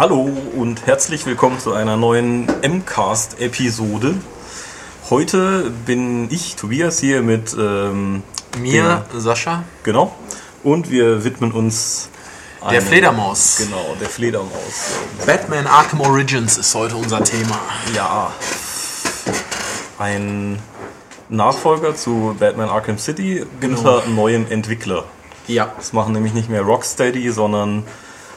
Hallo und herzlich willkommen zu einer neuen MCAST-Episode. Heute bin ich, Tobias, hier mit ähm, Mir, Sascha, Genau. Und wir widmen uns der einem- Fledermaus. Genau, der Fledermaus. Batman Arkham Origins ist heute unser Thema. Ja. Ein Nachfolger zu Batman Arkham City unter neuem Entwickler. Ja. Das machen nämlich nicht mehr Rocksteady, sondern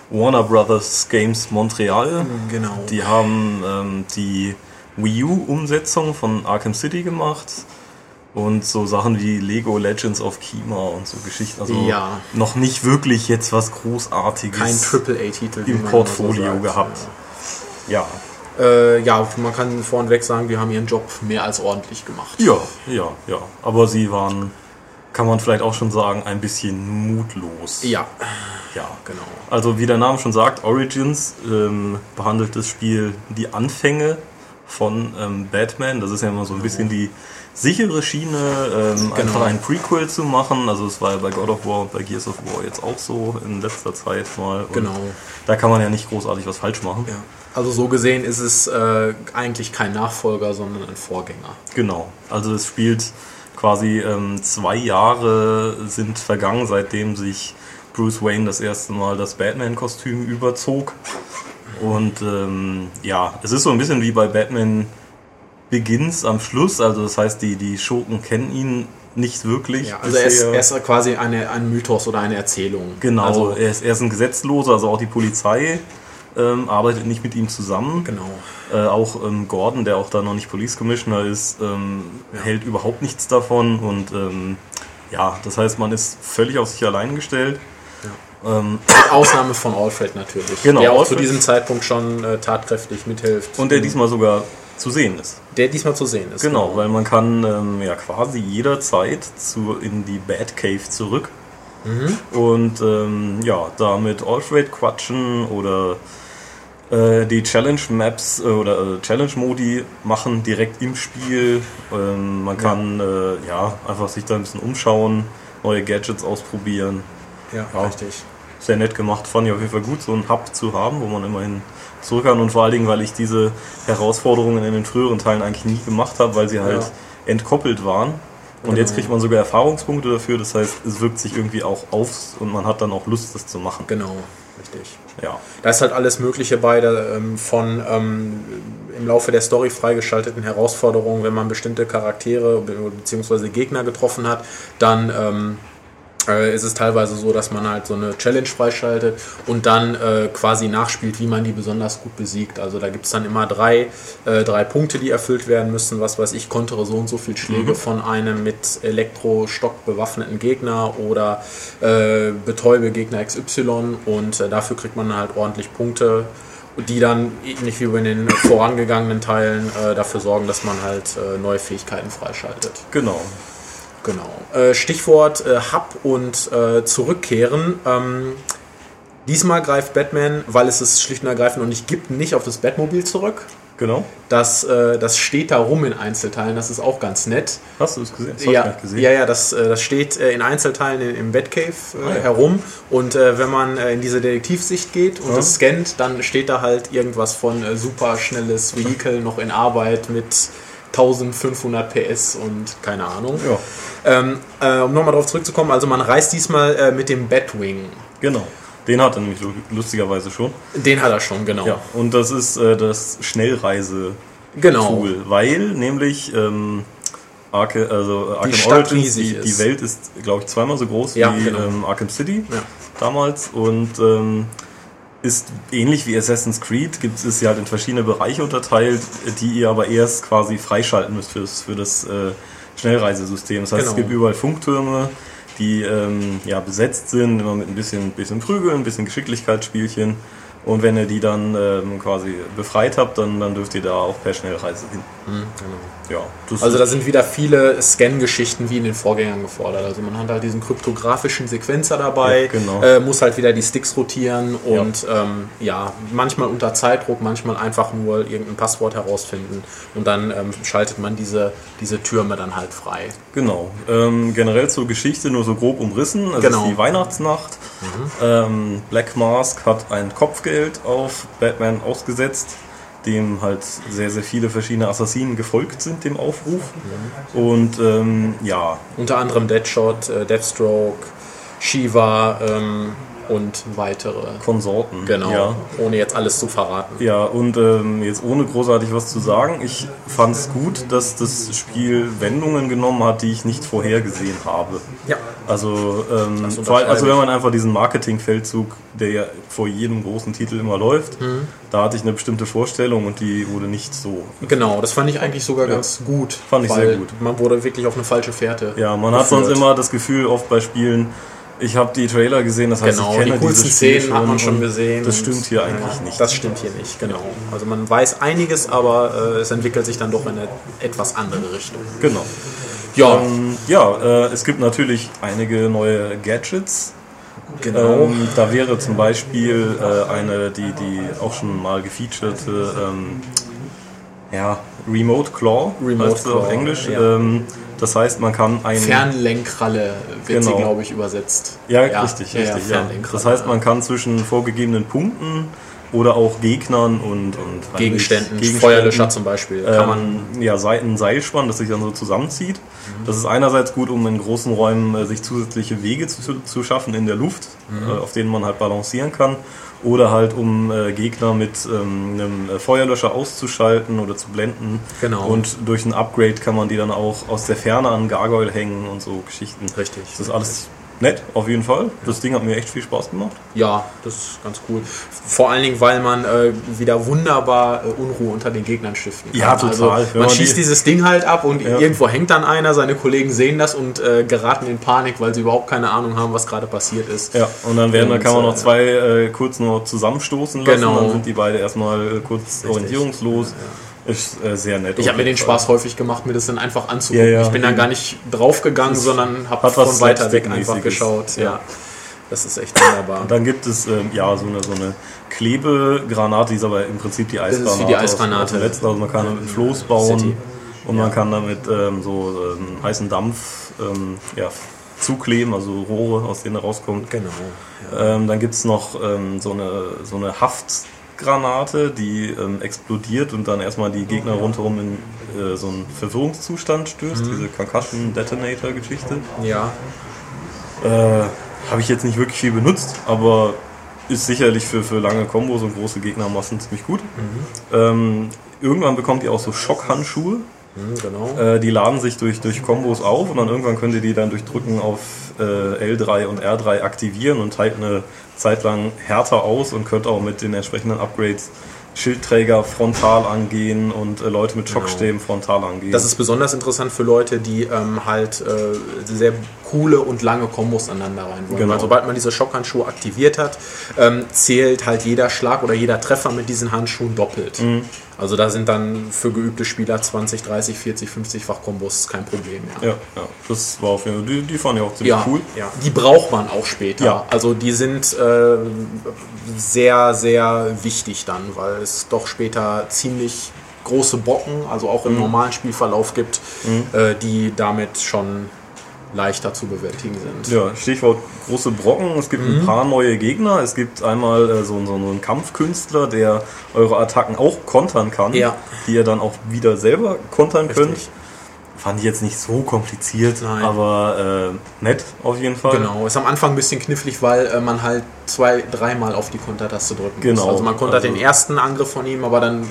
Warner Brothers Games Montreal. Genau. Die haben ähm, die Wii U-Umsetzung von Arkham City gemacht und so Sachen wie Lego Legends of Kima und so Geschichten. Also Ja. noch nicht wirklich jetzt was Großartiges Kein AAA-Titel. wie im Portfolio so gehabt. Ja. Äh, ja, man kann vorneweg sagen, wir haben ihren Job mehr als ordentlich gemacht. Ja, ja, ja. Aber sie waren, kann man vielleicht auch schon sagen, ein bisschen mutlos. Ja, Ja. genau. Also wie der Name schon sagt, Origins ähm, behandelt das Spiel die Anfänge von ähm, Batman. Das ist ja immer so ein bisschen die sichere Schiene, ähm, einfach ein Prequel zu machen. Also es war ja bei God of War und bei Gears of War jetzt auch so in letzter Zeit mal. Und Genau. Da kann man ja nicht großartig was falsch machen. Ja. Also so gesehen ist es äh, eigentlich kein Nachfolger, sondern ein Vorgänger. Genau. Also es spielt quasi ähm, zwei Jahre sind vergangen, seitdem sich Bruce Wayne das erste Mal das Batman-Kostüm überzog. Und ähm, ja, es ist so ein bisschen wie bei Batman Begins am Schluss. Also das heißt, die, die Schurken kennen ihn nicht wirklich. Ja, also er ist, er ist quasi eine, ein Mythos oder eine Erzählung. genau, Also, er, ist, er ist ein Gesetzloser, also auch die Polizei ähm, arbeitet nicht mit ihm zusammen. genau. Äh, auch ähm, Gordon, der auch da noch nicht Police Commissioner ist, ähm, hält überhaupt nichts davon und ähm, ja, das heißt, man ist völlig auf sich allein gestellt. Ähm, Mit Ausnahme von Alfred natürlich. Genau, der auch Alfred. zu diesem Zeitpunkt schon äh, tatkräftig mithilft. und der diesmal sogar zu sehen ist. der diesmal zu sehen ist. Genau, weil man kann ähm, ja quasi jederzeit zu, in die Batcave zurück und ähm, ja, da mit Alfred quatschen oder äh, die Challenge Maps äh, oder äh, Challenge Modi machen direkt im Spiel. Ähm, man kann äh, ja einfach sich da ein bisschen umschauen, neue Gadgets ausprobieren. Ja, Ja. richtig. Sehr nett gemacht, fand ich auf jeden Fall gut, so einen Hub zu haben, wo man immerhin zurück kann und vor allen Dingen, weil ich diese Herausforderungen in den früheren Teilen eigentlich nie gemacht habe, weil sie halt Ja. entkoppelt waren. Und Genau. jetzt kriegt man sogar Erfahrungspunkte dafür, das heißt, es wirkt sich irgendwie auch auf und man hat dann auch Lust, das zu machen. Genau, richtig. Ja, Da ist halt alles Mögliche bei, da, ähm, von ähm, im Laufe der Story freigeschalteten Herausforderungen, wenn man bestimmte Charaktere bzw. Gegner getroffen hat, dann ähm, äh, ist es teilweise so, dass man halt so eine Challenge freischaltet und dann äh, quasi nachspielt, wie man die besonders gut besiegt. Also da gibt es dann immer drei, äh, drei Punkte, die erfüllt werden müssen. Was weiß ich, kontere so und so viel Schläge von einem mit Elektrostock bewaffneten Gegner oder äh, betäube Gegner XY und äh, dafür kriegt man halt ordentlich Punkte, die dann ähnlich wie bei den vorangegangenen Teilen äh, dafür sorgen, dass man halt äh, neue Fähigkeiten freischaltet. genau. Genau. Äh, Stichwort äh, Hub und äh, Zurückkehren. Ähm, diesmal greift Batman, weil es es schlicht und ergreifend noch nicht gibt, nicht auf das Batmobil zurück. Genau. Das, äh, das steht da rum in Einzelteilen, das ist auch ganz nett. Hast du es gesehen? Das Ja, gesehen. ja, ja, das, äh, das steht äh, in Einzelteilen in, im Batcave Ah, ja. herum. Und wenn man in diese Detektivsicht geht und Ja. das scannt, dann steht da halt irgendwas von äh, super schnelles Vehikel noch in Arbeit mit 1500 PS und keine Ahnung. Ja, Ähm, äh, um nochmal darauf zurückzukommen, also man reist diesmal äh, mit dem Batwing. genau. Den hat er nämlich lu- lustigerweise schon. Den hat er schon, genau. Ja, und das ist äh, das Schnellreise Genau. Weil nämlich ähm, Arke, also äh, Arkham Stadt Origins, die, die Welt ist, glaube ich, zweimal so groß Ja, wie genau. ähm, Arkham City Ja. damals und ähm, ist ähnlich wie Assassin's Creed, gibt es ja halt in verschiedene Bereiche unterteilt, die ihr aber erst quasi freischalten müsst für das, für das äh, Schnellreisesystem. Das heißt, es Genau. gibt überall Funktürme, die ähm, ja, besetzt sind, immer mit ein bisschen, bisschen Prügeln, ein bisschen Geschicklichkeitsspielchen. Und wenn ihr die dann ähm, quasi befreit habt, dann, dann dürft ihr da auch per Schnellreise hin. Ja, das Also da sind wieder viele Scan-Geschichten wie in den Vorgängern gefordert. Also man hat halt diesen kryptografischen Sequenzer dabei, Ja, genau. äh, muss halt wieder die Sticks rotieren und ähm, ja, manchmal unter Zeitdruck, manchmal einfach nur irgendein Passwort herausfinden und dann ähm, schaltet man diese, diese Türme dann halt frei. Genau. Ähm, generell zur Geschichte nur so grob umrissen. Es Genau. ist die Weihnachtsnacht. Ähm, Black Mask hat ein Kopfgeld auf Batman ausgesetzt, dem halt sehr, sehr viele verschiedene Assassinen gefolgt sind, dem Aufruf. Und ähm, ja, Unter anderem Deadshot, äh, Deathstroke, Shiva ähm, und weitere. Konsorten. Genau, Ja. ohne jetzt alles zu verraten. Ja, und ähm, jetzt ohne großartig was zu sagen, ich fand es gut, dass das Spiel Wendungen genommen hat, die ich nicht vorhergesehen habe. Ja. Also, ähm, allem, also wenn man einfach diesen Marketingfeldzug, der ja vor jedem großen Titel immer läuft, Mhm. da hatte ich eine bestimmte Vorstellung und die wurde nicht so. Genau, das fand ich eigentlich sogar ganz gut. Fand ich sehr gut. Man wurde wirklich auf eine falsche Fährte. Ja, man hat geführt. sonst immer das Gefühl, oft bei Spielen, ich habe die Trailer gesehen, das heißt, Genau, ich kenne die coolsten Szenen hat man schon gesehen. Das stimmt hier Ja, eigentlich nicht. Das stimmt hier nicht, genau. Also man weiß einiges, aber äh, es entwickelt sich dann doch in eine etwas andere Richtung. genau. Ja, Ähm, ja, äh, es gibt natürlich einige neue Gadgets. genau. Ähm, da wäre zum Beispiel äh, eine, die, die auch schon mal gefeaturete ähm, ja, Remote Claw, Remote heißt sie auf Claw, Englisch. ja. Ähm, das heißt, man kann ein Fernlenkralle wird sie, Genau. glaube ich, übersetzt. ja, richtig, ja, ja, richtig. Ja. Das heißt, man kann zwischen vorgegebenen Punkten oder auch Gegnern und, und Gegenständen, Gegenständen Feuerlöscher zum Beispiel, kann man ähm, ja, ein Seil spannen, das sich dann so zusammenzieht. Das ist einerseits gut, um in großen Räumen äh, sich zusätzliche Wege zu, zu schaffen in der Luft, Mhm. äh, auf denen man halt balancieren kann. Oder halt, um äh, Gegner mit ähm, einem äh, Feuerlöscher auszuschalten oder zu blenden. Genau. Und durch ein Upgrade kann man die dann auch aus der Ferne an Gargoyle hängen und so Geschichten. Richtig. Das ist alles nett, auf jeden Fall. Das Ding hat mir echt viel Spaß gemacht. Ja, das ist ganz cool. Vor allen Dingen, weil man äh, wieder wunderbar äh, Unruhe unter den Gegnern stiften kann. Ja, total. Also, man man schießt die- dieses Ding halt ab und Ja. irgendwo hängt dann einer, seine Kollegen sehen das und äh, geraten in Panik, weil sie überhaupt keine Ahnung haben, was gerade passiert ist. Ja, und dann werden, da Und, kann man noch äh, zwei äh, kurz nur zusammenstoßen lassen, Genau. dann sind die beide erstmal äh, kurz orientierungslos. Ist äh, sehr nett. Ich habe mir den. Spaß häufig gemacht, mir das dann einfach anzugucken. Ja, ja, ich bin dann eben. gar nicht draufgegangen, sondern habe von weiter weg einfach geschaut. Ja. Das ist echt wunderbar. Dann gibt es ähm, ja so eine, so eine Klebegranate, die ist aber im Prinzip die ist wie Eisgranate. die aus- Eisgranate. aus letzten. Also man kann damit einen Floß bauen City. und man kann damit ähm, so ähm, heißen Dampf ähm, ja, zukleben, also Rohre, aus denen er rauskommt. Genau. Ähm, dann gibt es noch ähm, so eine, so eine Haftgranate, die ähm, explodiert und dann erstmal die Gegner rundherum in äh, so einen Verwirrungszustand stößt, diese Concussion Detonator Geschichte. Ja. Äh, Habe ich jetzt nicht wirklich viel benutzt, aber ist sicherlich für, für lange Kombos und große Gegnermassen ziemlich gut. Ähm, irgendwann bekommt ihr auch so Schockhandschuhe. Hm, genau. Äh, die laden sich durch, durch Kombos auf und dann irgendwann könnt ihr die dann durch Drücken auf äh, L3 und R3 aktivieren und teilt eine Zeit lang härter aus und könnt auch mit den entsprechenden Upgrades Schildträger frontal angehen und äh, Leute mit Schockstäben frontal angehen. Das ist besonders interessant für Leute, die ähm, halt äh, sehr coole und lange Kombos aneinander rein wollen. Genau. Weil sobald man diese Schockhandschuhe aktiviert hat, ähm, zählt halt jeder Schlag oder jeder Treffer mit diesen Handschuhen doppelt. Mhm. Also da sind dann für geübte Spieler 20, 30, 40, 50-fach Kombos kein Problem mehr. ja, ja, das war auf jeden Fall, die, die fand ich auch ziemlich Ja, cool. ja, die braucht man auch später. Ja. Also die sind äh, sehr, sehr wichtig dann, weil es doch später ziemlich große Brocken, also auch Mhm. im normalen Spielverlauf gibt, äh, die damit schon leichter zu bewältigen sind. Ja, Stichwort große Brocken. Es gibt Mhm. ein paar neue Gegner. Es gibt einmal äh, so, so einen Kampfkünstler, der eure Attacken auch kontern kann, Ja. die ihr dann auch wieder selber kontern Richtig. könnt. Fand ich jetzt nicht so kompliziert, Nein. aber äh, nett auf jeden Fall. Genau, ist am Anfang ein bisschen knifflig, weil äh, man halt zwei, dreimal auf die Kontertaste drücken muss. Genau. Also man kontert Also- den ersten Angriff von ihm, aber dann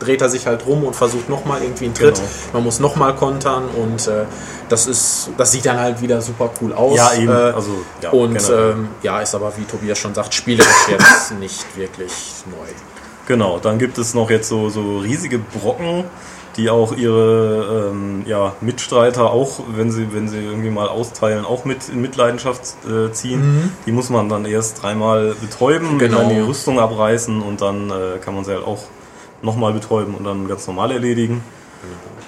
dreht er sich halt rum und versucht nochmal irgendwie einen Tritt. Genau. Man muss nochmal kontern und äh, das ist, das sieht dann halt wieder super cool aus. Ja, eben. Äh, Also, ja, und ähm, ja, ist aber, wie Tobias schon sagt, spielerisch jetzt nicht wirklich neu. Genau, dann gibt es noch jetzt so, so riesige Brocken, die auch ihre ähm, ja, Mitstreiter auch, wenn sie, wenn sie irgendwie mal austeilen, auch mit in Mitleidenschaft äh, ziehen. Die muss man dann erst dreimal betäuben, Mhm. Genau. dann die Rüstung abreißen und dann äh, kann man sie halt auch nochmal betäuben und dann ganz normal erledigen.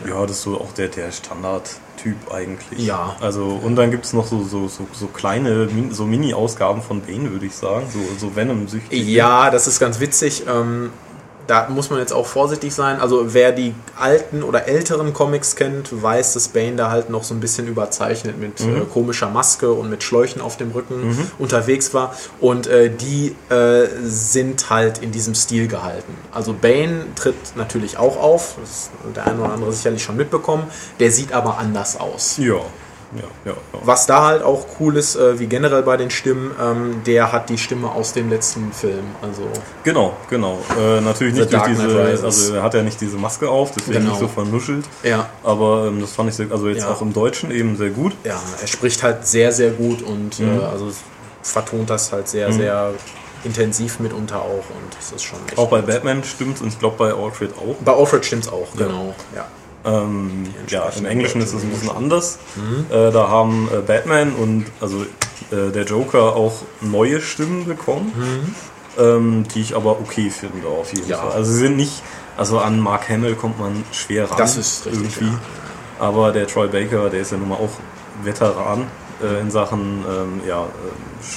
Ja, das ist so auch der, der Standardtyp eigentlich. Ja. Also, und dann gibt es noch so, so, so, so kleine, so Mini-Ausgaben von Bane, würde ich sagen. So, so Venom-süchtig. Ja, das ist ganz witzig. Ähm, da muss man jetzt auch vorsichtig sein. Also wer die alten oder älteren Comics kennt, weiß, dass Bane da halt noch so ein bisschen überzeichnet mit Mhm. äh, komischer Maske und mit Schläuchen auf dem Rücken unterwegs war. Und äh, die äh, sind halt in diesem Stil gehalten. Also Bane tritt natürlich auch auf, das hat der eine oder andere sicherlich schon mitbekommen. Der sieht aber anders aus. Ja, ja, ja. ja. Was da halt auch cool ist, äh, wie generell bei den Stimmen, ähm, der hat die Stimme aus dem letzten Film. Also Genau, genau. Äh, natürlich nicht durch diese, also er hat ja nicht diese Maske auf, deswegen Genau. nicht so vernuschelt. ja, Aber ähm, das fand ich sehr, also jetzt auch im Deutschen eben sehr gut. ja, er spricht halt sehr, sehr gut und Mhm. äh, also vertont das halt sehr, sehr intensiv mitunter auch und das ist schon echt Auch bei gut. Batman stimmt's und ich glaube bei Alfred auch. Bei Alfred stimmt's auch, genau. Ja. Ähm, ja, im Englischen ist es ein bisschen anders. Mhm. Äh, da haben äh, Batman und also äh, der Joker auch neue Stimmen bekommen, ähm, die ich aber okay finde auf jeden Mhm. Ja. Fall. Also sie sind nicht, also an Mark Hamill kommt man schwer ran. Das ist richtig, irgendwie. ja. Aber der Troy Baker, der ist ja nun mal auch Veteran äh, in Sachen ähm, ja, äh,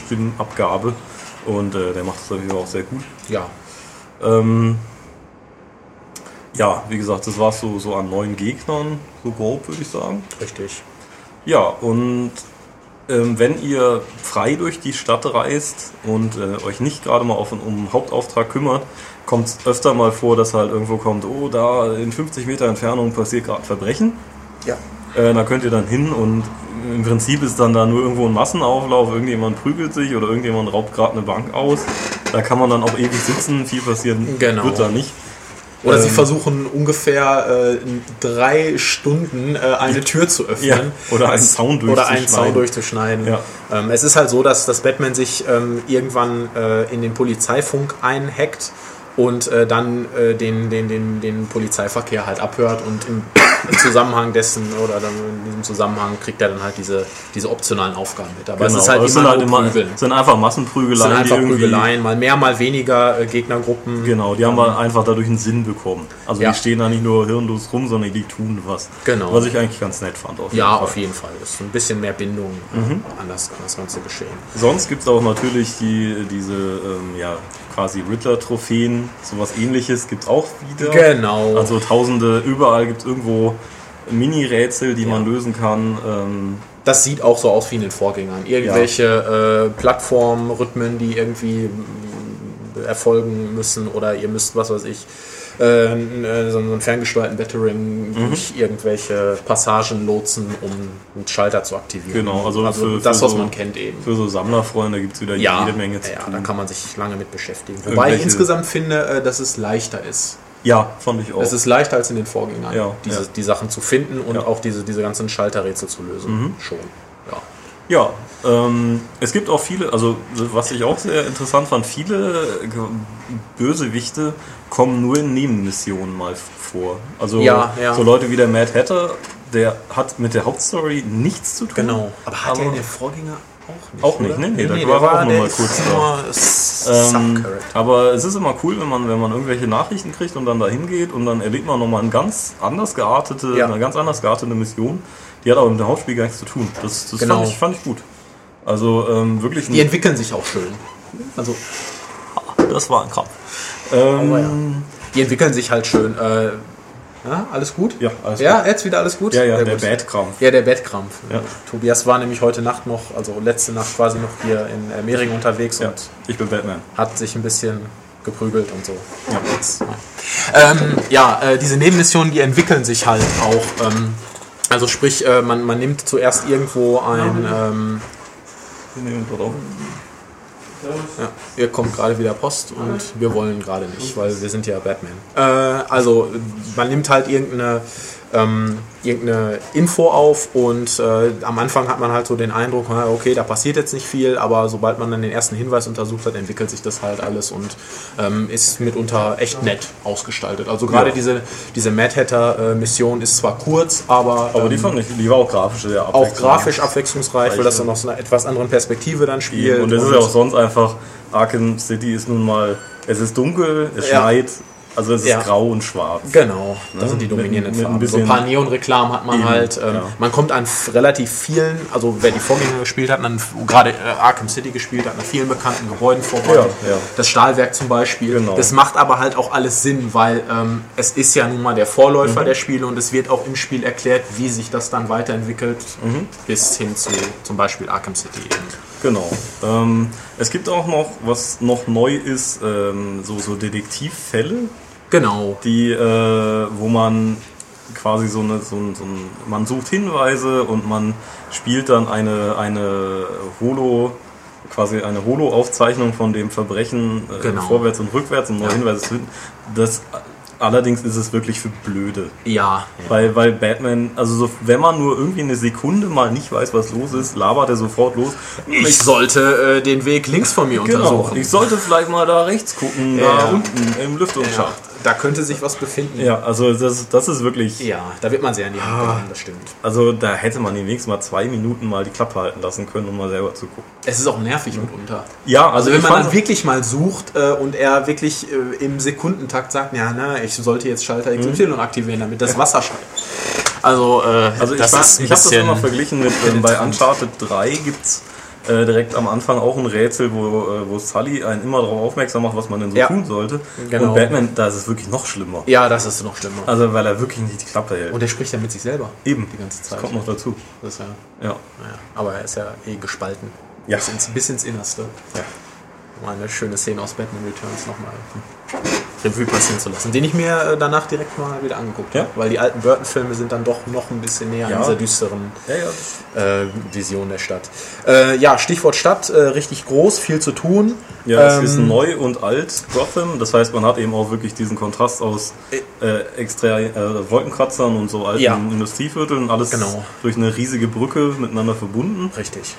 Stimmabgabe und äh, der macht das natürlich auch sehr gut. ja. Ähm, ja, wie gesagt, das war so, so an neun Gegnern, so grob würde ich sagen. Richtig. Ja, und ähm, wenn ihr frei durch die Stadt reist und äh, euch nicht gerade mal auf, um Hauptauftrag kümmert, kommt es öfter mal vor, dass halt irgendwo kommt, oh, da in 50 Meter Entfernung passiert gerade ein Verbrechen. Ja. Äh, da könnt ihr dann hin und im Prinzip ist dann da nur irgendwo ein Massenauflauf, irgendjemand prügelt sich oder irgendjemand raubt gerade eine Bank aus. Da kann man dann auch ewig sitzen, viel passieren Genau. wird da nicht. Oder sie Ähm, versuchen ungefähr äh, in drei Stunden äh, eine Tür zu öffnen. Ja, oder einen Zaun Oder einen durchzuschneiden. Zaun durchzuschneiden. Ja. Ähm, es ist halt so, dass das Batman sich ähm, irgendwann äh, in den Polizeifunk einhackt und äh, dann äh, den, den, den, den Polizeiverkehr halt abhört und im, Zusammenhang dessen oder dann in diesem Zusammenhang kriegt er dann halt diese, diese optionalen Aufgaben mit. Aber Genau, es ist halt immer sind halt immer, sind einfach Massenprügeleien, sind einfach Prügeleien, mal mehr, mal weniger äh, Gegnergruppen. Genau, die haben halt einfach dadurch einen Sinn bekommen. Also Ja. die stehen da nicht nur hirnlos rum, sondern die tun was. Genau. Was ich eigentlich ganz nett fand. Auf Ja, Fall. auf jeden Fall. Ist ein bisschen mehr Bindung Mhm. an, das, an das ganze Geschehen. Sonst gibt es auch natürlich die, diese ähm, ja, quasi Riddler-Trophäen, sowas ähnliches gibt es auch wieder. Genau. Also tausende, überall gibt es irgendwo Mini-Rätsel, die man Ja. lösen kann. Ähm, das sieht auch so aus wie in den Vorgängern. Irgendwelche äh, Plattformrhythmen, die irgendwie mm, erfolgen müssen oder ihr müsst, was weiß ich, äh, äh, so einen ferngesteuerten Battering Mhm. durch irgendwelche Passagen lotsen, um einen Schalter zu aktivieren. Genau, also für- für das, was so- man kennt eben. für so Sammlerfreunde gibt es wieder Ja, jede Menge zu ja tun. da kann man sich lange mit beschäftigen. Wobei ich insgesamt finde, äh, dass es leichter ist. ja, fand ich auch. Es ist leichter als in den Vorgängern, Ja, diese, ja. die Sachen zu finden und. Mhm. auch diese, diese ganzen Schalterrätsel zu lösen. Schon. Ja. Ja, ähm, es gibt auch viele, also was ich auch sehr interessant fand, viele Bösewichte kommen nur in Nebenmissionen mal vor. Also Ja, ja. so Leute wie der Mad Hatter, der hat mit der Hauptstory nichts zu tun. Genau. Aber hat er Aber- in den Vorgänger auch nicht? Auch nicht, oder? ne? Nee, der war auch nur der mal ist kurz da. Ähm, aber es ist immer cool, wenn man, wenn man irgendwelche Nachrichten kriegt und dann da hingeht und dann erlebt man nochmal eine ganz anders geartete, Ja. eine ganz anders geartete Mission. Die hat aber mit dem Hauptspiel gar nichts zu tun. Das, das Genau. fand, ich, fand ich gut. Also ähm, wirklich Die entwickeln sich auch schön. Also, Das war ein Krampf. Ähm, ja. die entwickeln sich halt schön. Äh, ja, alles gut? Ja, alles Ja, jetzt wieder alles gut? ja, ja, Sehr der gut. Bad-Krampf. Ja, der Bettkrampf. Ja. Tobias war nämlich heute Nacht noch, also letzte Nacht quasi noch hier in äh, Mehring unterwegs Ja, und ich bin Batman. hat sich ein bisschen geprügelt und so. Ja. Jetzt, ja, ähm, ja äh, diese Nebenmissionen, die entwickeln sich halt auch. Ähm, also sprich, äh, man, man nimmt zuerst irgendwo ein... Ähm, ja, hier kommt gerade wieder Post und wir wollen gerade nicht, weil wir sind ja Batman. Äh, also man nimmt halt irgendeine, ähm, irgendeine Info auf und äh, am Anfang hat man halt so den Eindruck, okay, da passiert jetzt nicht viel, aber sobald man dann den ersten Hinweis untersucht hat, entwickelt sich das halt alles und ähm, ist mitunter echt nett ausgestaltet. Also gerade Ja. diese, diese Mad Hatter äh, Mission ist zwar kurz, aber, Aber die ähm, fand ich, die war auch grafisch sehr auch abwechslungsreich. grafisch abwechslungsreich, weil das dann aus einer etwas anderen Perspektive dann spielt. Und es ist ja auch sonst einfach, Arkham City ist nun mal, es ist dunkel, es Ja. schneit, Also es ist Ja. grau und schwarz. Genau, das Ne? sind die Mit- dominierenden mit Farben. So bisschen- ein paar Neonreklamen hat man Eben, halt. Ähm, ja. Man kommt an relativ vielen, also wer die Vorgänger gespielt hat, an, gerade äh, Arkham City gespielt hat, an vielen bekannten Gebäuden vorbei. Ja. Das Stahlwerk zum Beispiel. Genau. Das macht aber halt auch alles Sinn, weil ähm, es ist ja nun mal der Mhm. Vorläufer der Spiele und es wird auch im Spiel erklärt, wie sich das dann weiterentwickelt, Mhm. bis hin zu zum Beispiel Arkham City. eben. Genau. Ähm, es gibt auch noch, was noch neu ist, ähm, so, so Detektivfälle, Genau. die, äh, wo man quasi so eine, so ein, so ein, man sucht Hinweise und man spielt dann eine, eine Holo, quasi eine Holo-Aufzeichnung von dem Verbrechen äh, Genau. vorwärts und rückwärts, um neue Ja. Hinweise zu finden. Das, allerdings ist es wirklich für Blöde. Ja. Weil, weil Batman, also so, wenn man nur irgendwie eine Sekunde mal nicht weiß, was los ist, labert er sofort los. Ich sollte äh, den Weg links von mir Genau, untersuchen. ich sollte vielleicht mal da rechts gucken, Ja. da unten im ja, Lüftungsschacht. Da könnte sich was befinden. Ja, also das, das ist wirklich, Ja, da wird man sehr in die. Hand genommen, das stimmt. also da hätte man wenigstens mal zwei Minuten mal die Klappe halten lassen können, um mal selber zu gucken. Es ist auch nervig mitunter. Ja, Also wenn ich man dann wirklich mal sucht äh, und er wirklich äh, im Sekundentakt sagt, ja, na, ich sollte jetzt Schalter XY aktivieren, damit das Wasser schaltet. Also, äh, Also ich, war- ich habe das immer verglichen mit, ähm, bei. Uncharted 3 gibt's äh, direkt am Anfang auch ein Rätsel, wo, äh, wo Sully einen immer darauf aufmerksam macht, was man denn so Ja. tun sollte. Genau. Und Batman, da ist es wirklich noch schlimmer. Ja, das ist noch schlimmer. Also weil er wirklich nicht die Klappe hält. Und er spricht ja mit sich selber. Eben, Die ganze Zeit. das kommt noch dazu. Das ist ja, Ja. naja, aber er ist ja eh gespalten. Ja. Bis, ins, bis ins Innerste. Ja. Mal eine schöne Szene aus Batman Returns nochmal Revue passieren zu lassen, den ich mir äh, danach direkt mal wieder angeguckt Ja. habe, weil die alten Burton-Filme sind dann doch noch ein bisschen näher Ja. an dieser düsteren Ja, äh, Vision der Stadt. Äh, ja, Stichwort Stadt, äh, richtig groß, viel zu tun. Ja, es Ähm, ist neu und alt Gotham. Das heißt, man hat eben auch wirklich diesen Kontrast aus äh, extra äh, Wolkenkratzern und so alten. Industrievierteln. Alles Genau. durch eine riesige Brücke miteinander verbunden. Richtig.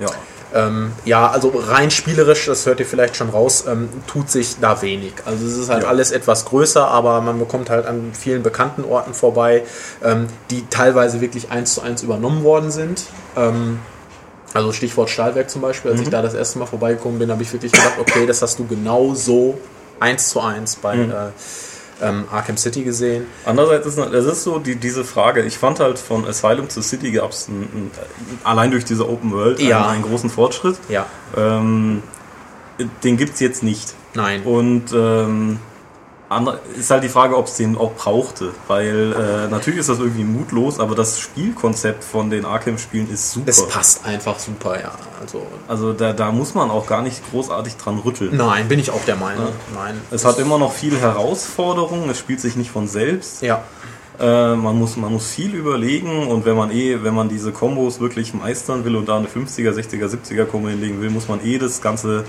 Ja. Ähm, ja, also rein spielerisch, das hört ihr vielleicht schon raus, ähm, tut sich da wenig. Also es ist halt Ja. alles etwas größer, aber man bekommt halt an vielen bekannten Orten vorbei, ähm, die teilweise wirklich eins zu eins übernommen worden sind. Ähm, also Stichwort Stahlwerk zum Beispiel, als ich da das erste Mal vorbeigekommen bin, habe ich wirklich gedacht, okay, das hast du genau so eins zu eins bei äh, ähm, Arkham City gesehen. Andererseits ist es ist so die, diese Frage, ich fand halt von Asylum zu City gab es allein durch diese Open World Ja. einen, einen großen Fortschritt. Ja, Ähm, den gibt es jetzt nicht. nein. Und ähm, ander- ist halt die Frage, ob es den auch brauchte. Weil äh, natürlich ist das irgendwie mutlos, aber das Spielkonzept von den Arkham-Spielen ist super. Es passt einfach super, ja. Also Also da, da muss man auch gar nicht großartig dran rütteln. nein, bin ich auch der Meinung. Nein. Es hat immer noch viel Herausforderungen, es spielt sich nicht von selbst. ja. Äh, man, muss, man muss viel überlegen und wenn man eh, wenn man diese Kombos wirklich meistern will und da eine 50er, 60er, 70er Kombo hinlegen will, muss man eh das ganze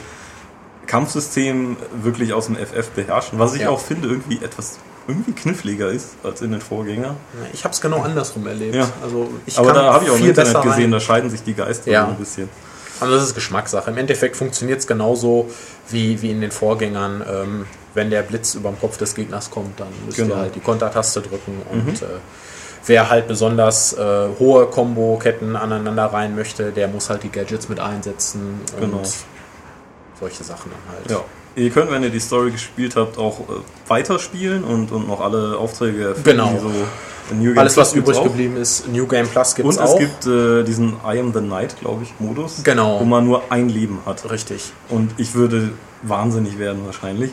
Kampfsystem wirklich aus dem FF beherrschen, was ich Ja. auch finde irgendwie etwas irgendwie kniffliger ist als in den Vorgängern. Ich habe es genau andersrum erlebt. Ja. Also ich Aber da habe ich auch im Internet gesehen, rein. da scheiden sich die Geister Ja. ein bisschen. Also das ist Geschmackssache. Im Endeffekt funktioniert es genauso wie, wie in den Vorgängern. Ähm, wenn der Blitz über dem Kopf des Gegners kommt, dann müsst Genau. ihr halt die Kontertaste drücken und äh, wer halt besonders äh, hohe Combo-Ketten aneinander rein möchte, der muss halt die Gadgets mit einsetzen und Genau. Solche Sachen dann halt. Ja. Ihr könnt, wenn ihr die Story gespielt habt, auch äh, weiterspielen und, und noch alle Aufträge erfüllen. Genau. die so in New Game Alles, was Plus gibt's übrig auch. geblieben ist, New Game Plus gibt Und es es auch. gibt äh, diesen I am the Night, glaube ich, Modus. Genau. Wo man nur ein Leben hat. Richtig. Und ich würde wahnsinnig werden wahrscheinlich.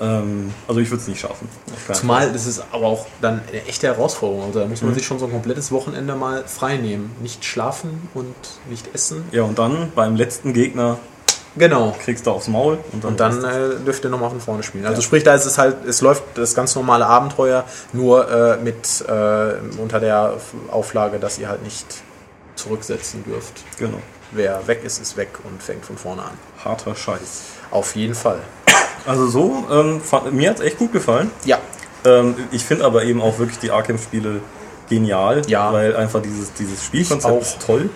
Ähm, also ich würde es nicht schaffen. Zumal das ist aber auch dann eine echte Herausforderung. Also da muss Mhm. man sich schon so ein komplettes Wochenende mal frei nehmen. Nicht schlafen und nicht essen. Ja, und dann beim letzten Gegner Genau. kriegst du aufs Maul und dann, Und dann äh, dürft ihr nochmal von vorne spielen. Also sprich, da ist es halt, es läuft das ganz normale Abenteuer, nur äh, mit äh, unter der Auflage, dass ihr halt nicht zurücksetzen dürft. genau. Wer weg ist, ist weg und fängt von vorne an. Harter Scheiß. Auf jeden Fall. Also so, ähm, mir hat es echt gut gefallen. Ja, Ähm, ich finde aber eben auch wirklich die Arkham-Spiele genial, Ja. weil einfach dieses, dieses Spielkonzept auch. ist toll.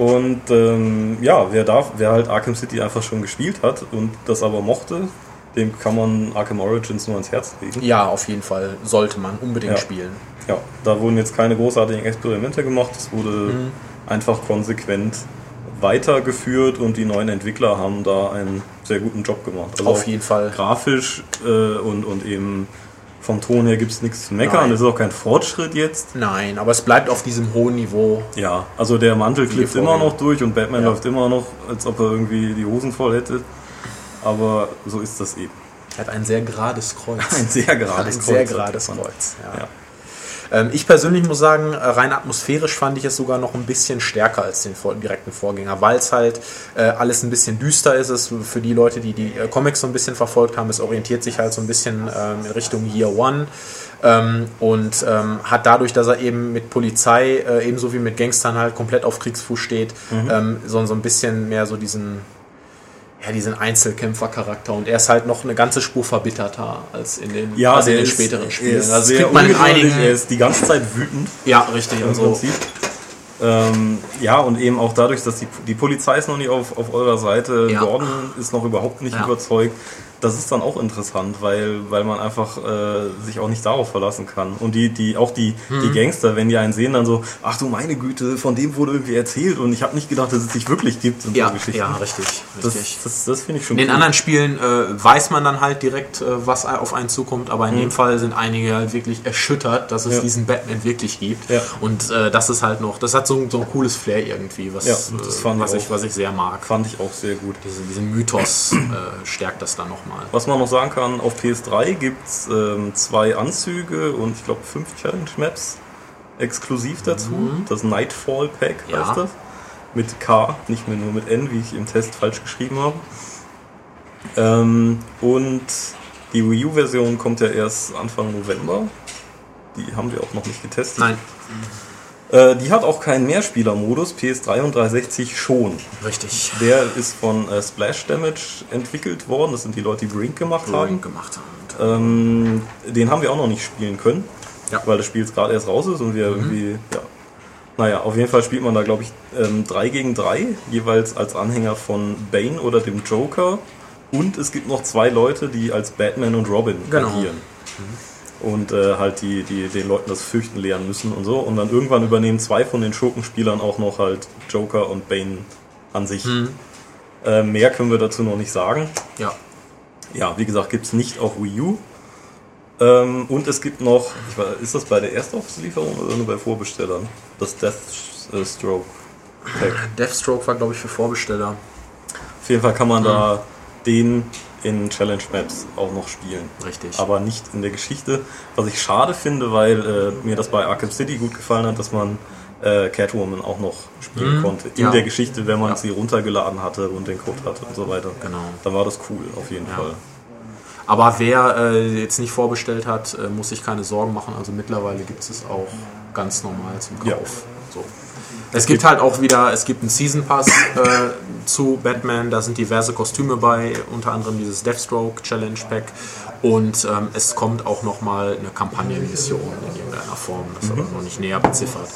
Und ähm, ja, wer darf, wer halt Arkham City einfach schon gespielt hat und das aber mochte, dem kann man Arkham Origins nur ans Herz legen. ja, auf jeden Fall sollte man unbedingt Ja. spielen. Ja, da wurden jetzt keine großartigen Experimente gemacht, es wurde Mhm. einfach konsequent weitergeführt und die neuen Entwickler haben da einen sehr guten Job gemacht. Also Auf jeden Fall. Grafisch äh, und, und eben vom Ton her gibt es nichts zu meckern. Nein. Das ist auch kein Fortschritt jetzt. Nein, aber es bleibt auf diesem hohen Niveau. Ja, also der Mantel klebt immer noch durch und Batman ja. läuft immer noch, als ob er irgendwie die Hosen voll hätte. Aber so ist das eben. Er hat ein sehr gerades Kreuz. Ein sehr gerades ein Kreuz. Sehr gerades Kreuz. Ja. ja. Ähm, ich persönlich muss sagen, äh, rein atmosphärisch fand ich es sogar noch ein bisschen stärker als den direkten Vorgänger, weil es halt äh, alles ein bisschen düster ist. Es für die Leute, die die äh, Comics so ein bisschen verfolgt haben, es orientiert sich halt so ein bisschen ähm, in Richtung Year One. Ähm, und ähm, hat dadurch, dass er eben mit Polizei äh, ebenso wie mit Gangstern halt komplett auf Kriegsfuß steht, mhm. ähm, so, so ein bisschen mehr so diesen ja, diesen Einzelkämpfercharakter und er ist halt noch eine ganze Spur verbitterter als in den, ja, als in den späteren Spielen. Also das kriegt man in einigen. Er ist die ganze Zeit wütend. Ja, richtig. Im also. Prinzip. Ähm, ja, und eben auch dadurch, dass die, die Polizei ist noch nicht auf, auf eurer Seite, ja. Gordon ist noch überhaupt nicht ja. überzeugt das ist dann auch interessant, weil, weil man einfach äh, sich auch nicht darauf verlassen kann. Und die, die, auch die, mhm. die Gangster, wenn die einen sehen, dann so, ach du meine Güte, von dem wurde irgendwie erzählt und ich habe nicht gedacht, dass es sich wirklich gibt. Ja, so Geschichten. ja, richtig. richtig. Das, das, das finde ich schon In cool. den anderen Spielen äh, weiß man dann halt direkt, äh, was auf einen zukommt, aber in mhm. dem Fall sind einige halt wirklich erschüttert, dass es ja. diesen Batman wirklich gibt. Ja. Und äh, das ist halt noch, das hat so, so ein cooles Flair irgendwie, was, ja, äh, was, ich, was ich sehr mag. Fand ich auch sehr gut. Diese, diesen Mythos äh, stärkt das dann nochmal mal. Was man noch sagen kann, auf PS3 gibt es ähm, zwei Anzüge und ich glaube fünf Challenge Maps exklusiv dazu. Mhm. Das Nightfall Pack ja. heißt das. Mit K, nicht mehr nur mit N, wie ich im Test falsch geschrieben habe. Ähm, und die Wii U-Version kommt ja erst Anfang November. Die haben wir auch noch nicht getestet. Nein. Äh, die hat auch keinen Mehrspieler-Modus, PS3 und 360 schon. Richtig. Der ist von äh, Splash Damage entwickelt worden. Das sind die Leute, die Brink gemacht Brink haben. gemacht haben. Ähm, den haben wir auch noch nicht spielen können, ja. weil das Spiel jetzt gerade erst raus ist und wir mhm. irgendwie, ja. Naja, auf jeden Fall spielt man da, glaube ich, ähm, 3 gegen 3, jeweils als Anhänger von Bane oder dem Joker. Und es gibt noch zwei Leute, die als Batman und Robin genau. agieren. Mhm und äh, halt die, die den Leuten das Fürchten lehren müssen und so. Und dann irgendwann übernehmen zwei von den Schurkenspielern auch noch halt Joker und Bane an sich. Mhm. Äh, mehr können wir dazu noch nicht sagen. Ja. Ja, wie gesagt, gibt es nicht auf Wii U. Ähm, und es gibt noch, weiß, ist das bei der Erstauslieferung oder nur bei Vorbestellern? Das Deathstroke Pack. Deathstroke war, glaube ich, für Vorbesteller. Auf jeden Fall kann man mhm. da den in Challenge Maps auch noch spielen. Richtig. Aber nicht in der Geschichte. Was ich schade finde, weil äh, mir das bei Arkham City gut gefallen hat, dass man äh, Catwoman auch noch spielen mhm. konnte. In ja. der Geschichte, wenn man ja. sie runtergeladen hatte und den Code hatte und so weiter. Genau. Dann war das cool, auf jeden ja. Fall. Aber wer äh, jetzt nicht vorbestellt hat, äh, muss sich keine Sorgen machen. Also mittlerweile gibt es es auch ganz normal zum Kauf. So. Es gibt halt auch wieder, es gibt einen Season Pass äh, zu Batman, da sind diverse Kostüme bei, unter anderem dieses Deathstroke Challenge Pack und ähm, es kommt auch nochmal eine Kampagnenmission in irgendeiner Form, das mhm. aber noch nicht näher beziffert.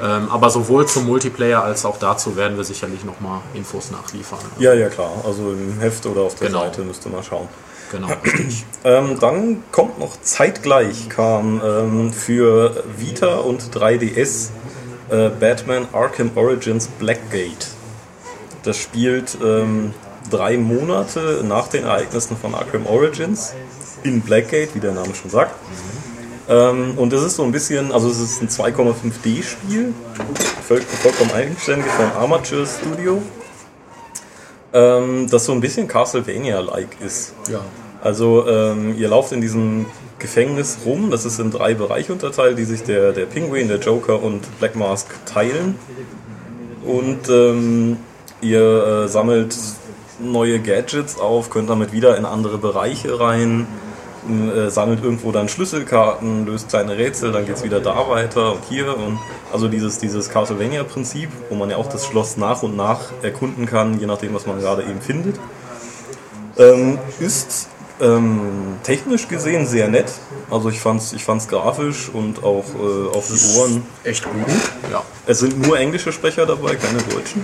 Ähm, aber sowohl zum Multiplayer als auch dazu werden wir sicherlich nochmal Infos nachliefern. Ja, ja klar, also im Heft oder auf der genau. Seite müsste man schauen. Genau, richtig. ähm, dann kommt noch zeitgleich kam ähm, für Vita und 3DS äh, Batman Arkham Origins Blackgate. Das spielt ähm, drei Monate nach den Ereignissen von Arkham Origins in Blackgate, wie der Name schon sagt. Ähm, und es ist so ein bisschen, also es ist ein 2,5D-Spiel, voll, vollkommen eigenständig von Armature Studio, ähm, das so ein bisschen Castlevania-like ist. Ja. Also ähm, ihr lauft in diesem Gefängnis rum. Das ist in drei Bereiche unterteilt, die sich der, der Penguin, der Joker und Black Mask teilen. Und ähm, ihr äh, sammelt neue Gadgets auf, könnt damit wieder in andere Bereiche rein, äh, sammelt irgendwo dann Schlüsselkarten, löst kleine Rätsel, dann geht es wieder da weiter und hier. Und also dieses, dieses Castlevania-Prinzip, wo man ja auch das Schloss nach und nach erkunden kann, je nachdem, was man gerade eben findet. Ähm, ist ähm, technisch gesehen sehr nett. Also ich fand's, ich fand's grafisch und auch äh, auf die Ohren echt gut. Ja. Es sind nur englische Sprecher dabei, keine deutschen.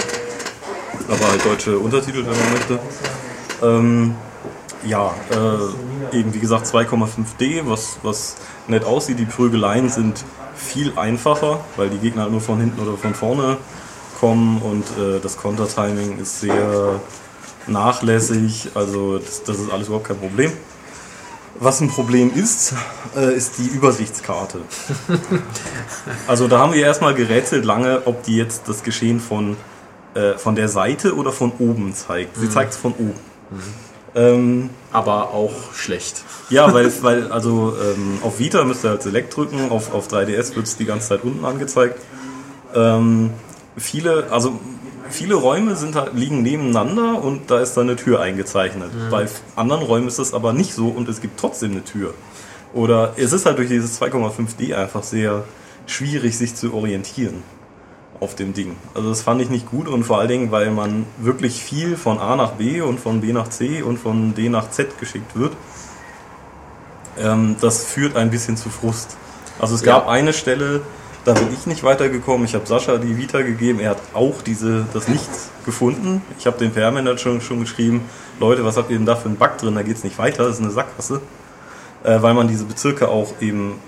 Aber halt deutsche Untertitel, wenn man möchte. Ähm, ja, äh, eben wie gesagt 2,5D, was, was nett aussieht. Die Prügeleien sind viel einfacher, weil die Gegner halt nur von hinten oder von vorne bekommen und äh, das Kontertiming ist sehr nachlässig, also das, das ist alles überhaupt kein Problem. Was ein Problem ist, äh, ist die Übersichtskarte. also da haben wir erstmal gerätselt lange, ob die jetzt das Geschehen von, äh, von der Seite oder von oben zeigt. Sie mhm. zeigt es von oben. Mhm. Ähm, Aber auch schlecht. Ja, weil, weil also ähm, auf Vita müsst ihr halt Select drücken, auf, auf 3DS wird es die ganze Zeit unten angezeigt. Ähm, viele, also viele Räume sind halt, liegen nebeneinander und da ist dann eine Tür eingezeichnet. Mhm. Bei anderen Räumen ist das aber nicht so und es gibt trotzdem eine Tür. Oder es ist halt durch dieses 2,5D einfach sehr schwierig, sich zu orientieren auf dem Ding. Also das fand ich nicht gut und vor allen Dingen, weil man wirklich viel von A nach B und von B nach C und von D nach Z geschickt wird. Ähm, das führt ein bisschen zu Frust. Also es gab ja. eine Stelle, da bin ich nicht weitergekommen. Ich habe Sascha die Vita gegeben. Er hat auch diese, das nicht gefunden. Ich habe den PR-Manager schon, schon geschrieben, Leute, was habt ihr denn da für einen Bug drin? Da geht es nicht weiter. Das ist eine Sackgasse. Äh, weil man diese Bezirke auch eben,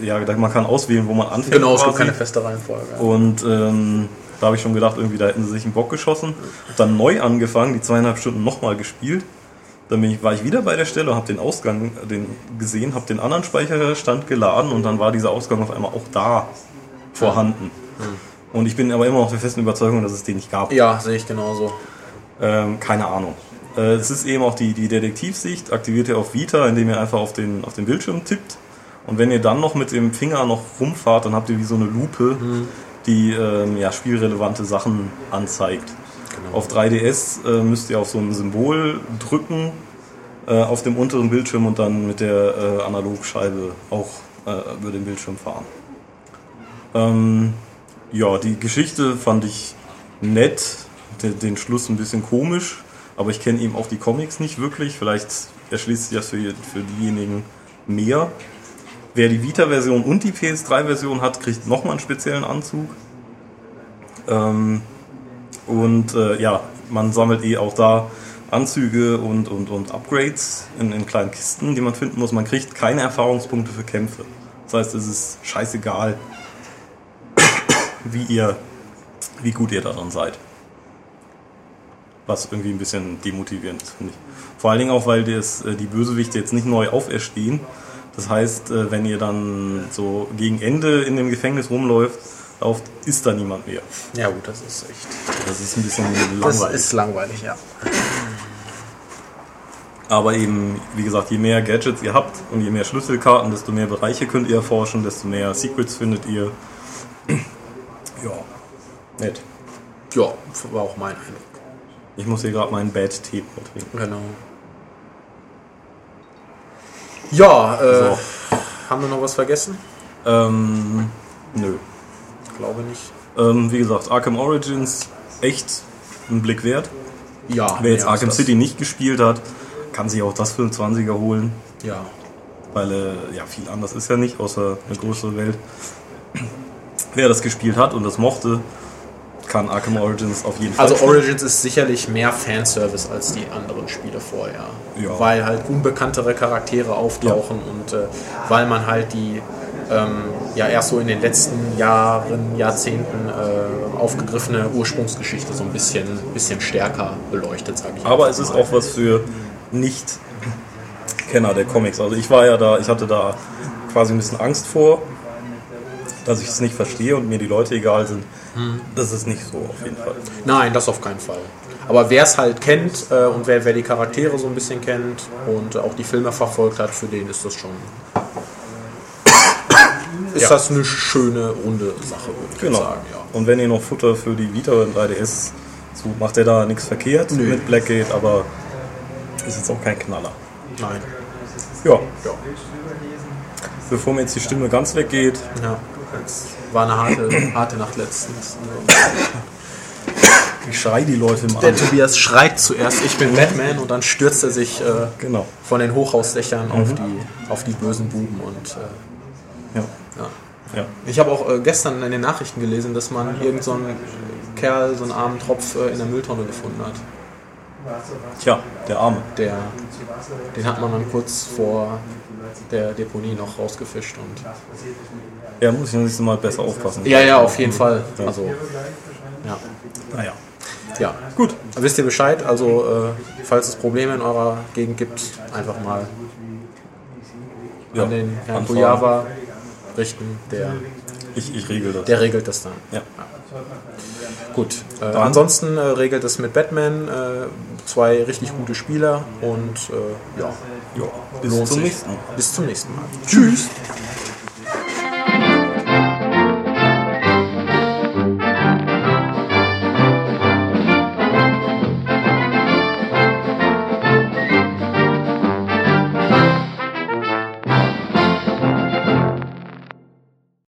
ja, man kann auswählen, wo man anfängt. Genau, es gibt keine feste Reihenfolge. Und ähm, da habe ich schon gedacht, irgendwie da hätten sie sich einen Bock geschossen. Dann neu angefangen, die zweieinhalb Stunden nochmal gespielt. Dann ich, war ich wieder bei der Stelle und habe den Ausgang den gesehen, habe den anderen Speicherstand geladen und dann war dieser Ausgang auf einmal auch da vorhanden. Mhm. Und ich bin aber immer noch der festen Überzeugung, dass es den nicht gab. Ja, sehe ich genauso. Ähm, keine Ahnung. Äh, es ist eben auch die, die Detektivsicht, aktiviert ihr auf Vita, indem ihr einfach auf den, auf den Bildschirm tippt. Und wenn ihr dann noch mit dem Finger noch rumfahrt, dann habt ihr wie so eine Lupe, mhm. die ähm, ja, spielrelevante Sachen anzeigt. Genau. Auf 3DS äh, müsst ihr auf so ein Symbol drücken äh, auf dem unteren Bildschirm und dann mit der äh, Analogscheibe auch äh, über den Bildschirm fahren. Ähm, ja, die Geschichte fand ich nett, den, den Schluss ein bisschen komisch, aber ich kenne eben auch die Comics nicht wirklich. Vielleicht erschließt sich das für, für diejenigen mehr. Wer die Vita-Version und die PS3-Version hat, kriegt nochmal einen speziellen Anzug. Ähm, und äh, ja, man sammelt eh auch da Anzüge und, und, und Upgrades in, in kleinen Kisten, die man finden muss. Man kriegt keine Erfahrungspunkte für Kämpfe. Das heißt, es ist scheißegal, wie ihr, wie gut ihr daran seid. Was irgendwie ein bisschen demotivierend ist, finde ich. Vor allen Dingen auch, weil das, äh, die Bösewichte jetzt nicht neu auferstehen. Das heißt, äh, wenn ihr dann so gegen Ende in dem Gefängnis rumläuft, lauft, ist da niemand mehr. Ja gut, das ist echt. Das ist ein bisschen langweilig. Das ist langweilig, ja. Aber eben, wie gesagt, je mehr Gadgets ihr habt und je mehr Schlüsselkarten, desto mehr Bereiche könnt ihr erforschen, desto mehr Secrets findet ihr. ja, nett. Ja, war auch mein Eindruck. Ich muss hier gerade meinen Bad Tee trinken. Genau. Ja, äh, so. haben wir noch was vergessen? Ähm, nö glaube nicht. Ähm, wie gesagt, Arkham Origins echt ein Blick wert. Ja. Wer jetzt Arkham City nicht gespielt hat, kann sich auch das für einen 20er holen. Ja. Weil äh, ja viel anders ist ja nicht, außer eine größere Welt. Wer das gespielt hat und das mochte, kann Arkham Origins auf jeden Fall. Also Origins ist sicherlich mehr Fanservice als die anderen Spiele vorher. Ja. Weil halt unbekanntere Charaktere auftauchen ja. und äh, weil man halt die ja erst so in den letzten Jahren, Jahrzehnten äh, aufgegriffene Ursprungsgeschichte so ein bisschen, bisschen stärker beleuchtet, sage ich. Aber es ist auch was für Nicht-Kenner der Comics. Also ich war ja da, ich hatte da quasi ein bisschen Angst vor, dass ich es nicht verstehe und mir die Leute egal sind. Hm. Das ist nicht so auf jeden Fall. Nein, das auf keinen Fall. Aber wer es halt kennt äh, und wer, wer die Charaktere so ein bisschen kennt und auch die Filme verfolgt hat, für den ist das schon ist ja. das eine schöne, runde Sache, würde ich genau. sagen. Ja. Und wenn ihr noch Futter für die Vita und 3DS sucht, macht ihr da nichts verkehrt Nö. mit Blackgate, aber ist jetzt auch kein Knaller. Nein. Ja. ja. Bevor mir jetzt die Stimme ganz weggeht. Ja, es war eine harte, harte Nacht letztens. Ich schrei die Leute im Der Tobias schreit zuerst, ich bin Batman, und dann stürzt er sich äh, genau. von den Hochhausdächern mhm. auf, die, auf die bösen Buben und äh, ja. Ja. Ich habe auch äh, gestern in den Nachrichten gelesen, dass man irgendeinen so Kerl, so einen armen Tropf äh, in der Mülltonne gefunden hat. Tja, der Arme. Der, den hat man dann kurz vor der Deponie noch rausgefischt und. Ja, muss ich nächstes Mal besser aufpassen. Ja, ja, auf jeden Fall. Ja. Also Ja. Naja. Ja, gut. Wisst ihr Bescheid? Also, äh, falls es Probleme in eurer Gegend gibt, einfach mal Ja, an den Herrn anfragen. Richten. Der, Ich, ich regel das. der regelt das dann. ja. Gut. Äh, ansonsten äh, regelt es mit Batman äh, zwei richtig gute Spieler und äh, ja, ja. Bis lohnt zum sich. nächsten Mal. Bis zum nächsten Mal. Tschüss.